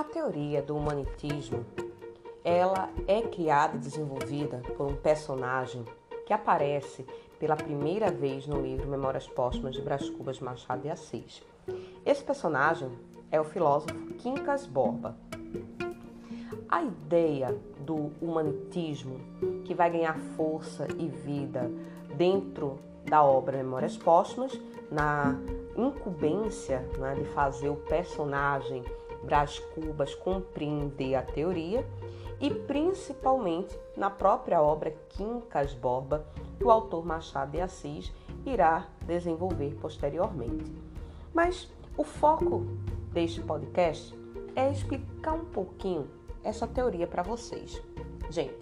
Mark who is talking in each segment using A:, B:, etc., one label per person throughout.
A: A teoria do humanitismo, ela é criada e desenvolvida por um personagem que aparece pela primeira vez no livro Memórias Póstumas de Brás Cubas Machado de Assis. Esse personagem é o filósofo Quincas Borba. A ideia do humanitismo que vai ganhar força e vida dentro da obra Memórias Póstumas, na incumbência né, de fazer o personagem Brás Cubas compreender a teoria e principalmente na própria obra Quincas Borba, que o autor Machado de Assis irá desenvolver posteriormente. Mas o foco deste podcast é explicar um pouquinho essa teoria para vocês. Gente,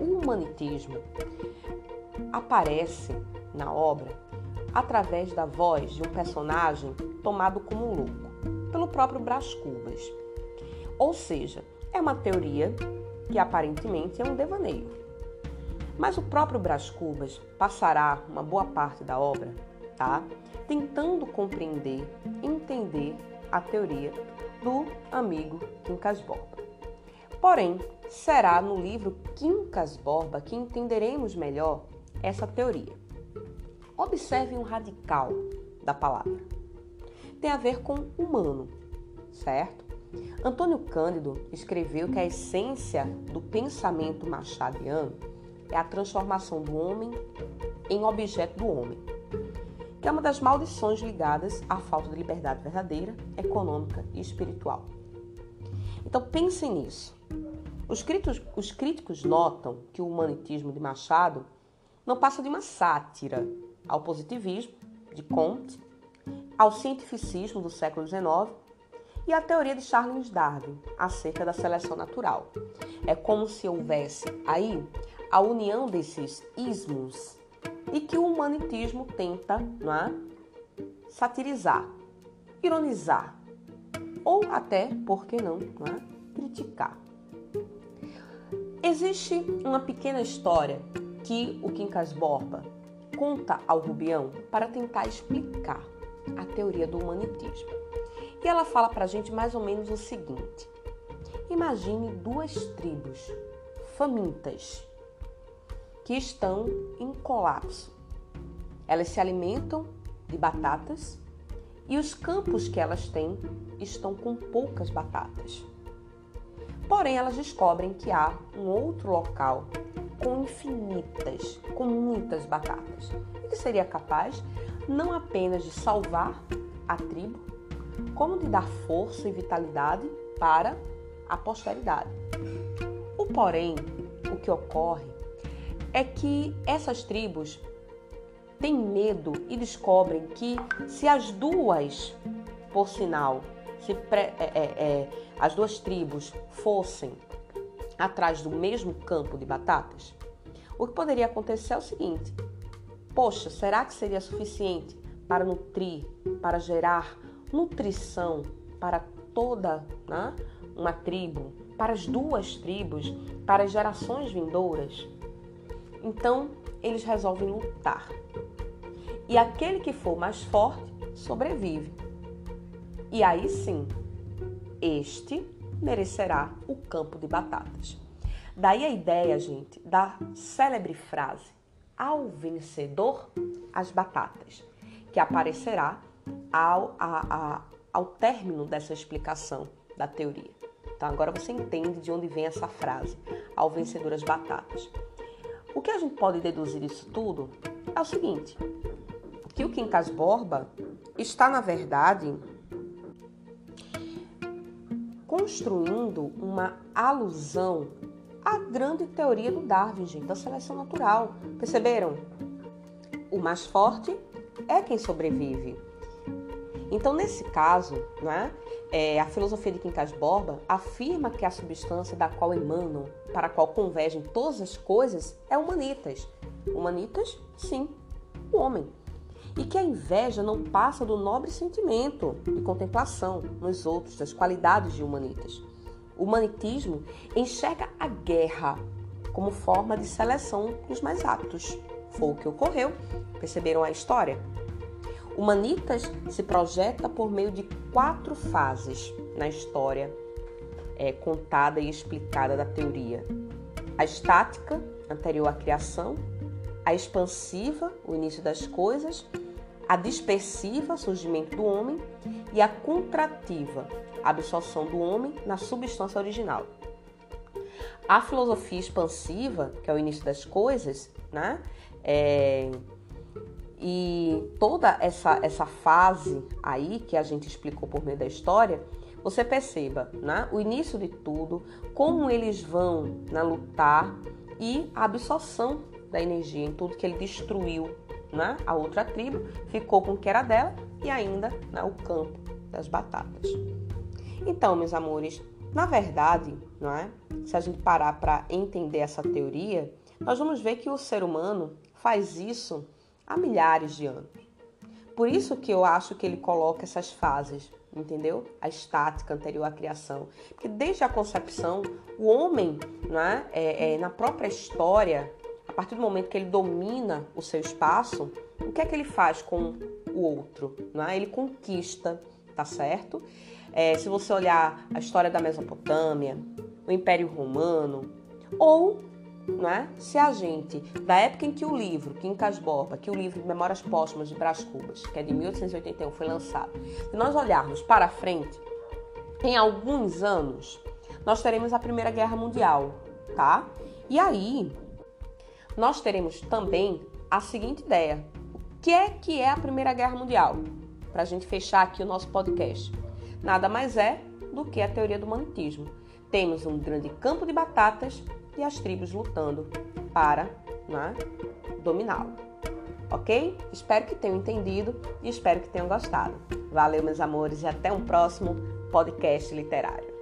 A: o humanitismo aparece na obra através da voz de um personagem tomado como louco pelo próprio Brás Cubas. Ou seja, é uma teoria que aparentemente é um devaneio. Mas o próprio Brás Cubas passará uma boa parte da obra, tá? Tentando compreender, entender a teoria do amigo Quincas Borba. Porém, será no livro Quincas Borba que entenderemos melhor essa teoria. Observe um radical da palavra. Tem a ver com humano, certo? Antônio Cândido escreveu que a essência do pensamento machadiano é a transformação do homem em objeto do homem, que é uma das maldições ligadas à falta de liberdade verdadeira, econômica e espiritual. Então pensem nisso. Os críticos, os críticos notam que o humanitismo de Machado não passa de uma sátira ao positivismo de Comte, ao cientificismo do século XIX e a teoria de Charles Darwin acerca da seleção natural. É como se houvesse aí a união desses ismos e que o humanitismo tenta não é, satirizar, ironizar ou até, por que não, não é, criticar. Existe uma pequena história que o Quincas Borba conta ao Rubião para tentar explicar a teoria do humanitismo. E ela fala para a gente mais ou menos o seguinte: imagine duas tribos famintas que estão em colapso. Elas se alimentam de batatas e os campos que elas têm estão com poucas batatas. Porém, elas descobrem que há um outro local com infinitas, com muitas batatas, e que seria capaz não apenas de salvar a tribo, como de dar força e vitalidade para a posteridade. O porém, o que ocorre é que essas tribos têm medo e descobrem que se as duas, por sinal, se é, é, é, as duas tribos fossem atrás do mesmo campo de batatas, o que poderia acontecer é o seguinte: poxa, será que seria suficiente para nutrir, para gerar nutrição para toda né, uma tribo, para as duas tribos, para as gerações vindouras? Então eles resolvem lutar. E aquele que for mais forte sobrevive. E aí sim, este merecerá o campo de batatas. Daí a ideia, gente, da célebre frase: ao vencedor, as batatas, que aparecerá ao, a, a, ao término dessa explicação da teoria. Então agora você entende de onde vem essa frase: ao vencedor, as batatas. O que a gente pode deduzir disso tudo é o seguinte: que o Quincas Borba está, na verdade, construindo uma alusão à grande teoria do Darwin, gente, da seleção natural. Perceberam? O mais forte é quem sobrevive. Então, nesse caso, né, é, a filosofia de Quincas Borba afirma que a substância da qual emanam, para a qual convergem todas as coisas, é humanitas. Humanitas, sim, o homem e que a inveja não passa do nobre sentimento de contemplação nos outros, das qualidades de humanitas. Humanitismo enxerga a guerra como forma de seleção dos mais aptos. Foi o que ocorreu. Perceberam a história? Humanitas se projeta por meio de quatro fases. na história é, contada e explicada da teoria? A estática, anterior à criação, a expansiva, o início das coisas, a dispersiva, surgimento do homem, e a contrativa, absorção do homem na substância original. A filosofia expansiva, que é o início das coisas, né? É, e toda essa, essa fase aí que a gente explicou por meio da história, você perceba né, o início de tudo, como eles vão né, lutar e a absorção da energia em tudo que ele destruiu né, a outra tribo, ficou com o que era dela e ainda né, o campo das batatas. Então, meus amores, na verdade, não é? se a gente parar para entender essa teoria, nós vamos ver que o ser humano faz isso há milhares de anos. Por isso que eu acho que ele coloca essas fases, entendeu? A estática anterior à criação. Porque desde a concepção, o homem, né, é, é, na própria história, a partir do momento que ele domina o seu espaço, o que é que ele faz com o outro? Né? Ele conquista, tá certo? É, se você olhar a história da Mesopotâmia, o Império Romano, ou né, se a gente, da época em que o livro Quincas Borba, que o livro Memórias Póstumas de Brás Cubas, que é de 1881, foi lançado, se nós olharmos para frente, em alguns anos, nós teremos a Primeira Guerra Mundial, tá? E aí, nós teremos também a seguinte ideia: o que é que é a Primeira Guerra Mundial? Para a gente fechar aqui o nosso podcast. Nada mais é do que a teoria do humanitismo. Temos um grande campo de batatas e as tribos lutando para né, dominá-lo. Ok? Espero que tenham entendido e espero que tenham gostado. Valeu, meus amores, e até um próximo podcast literário.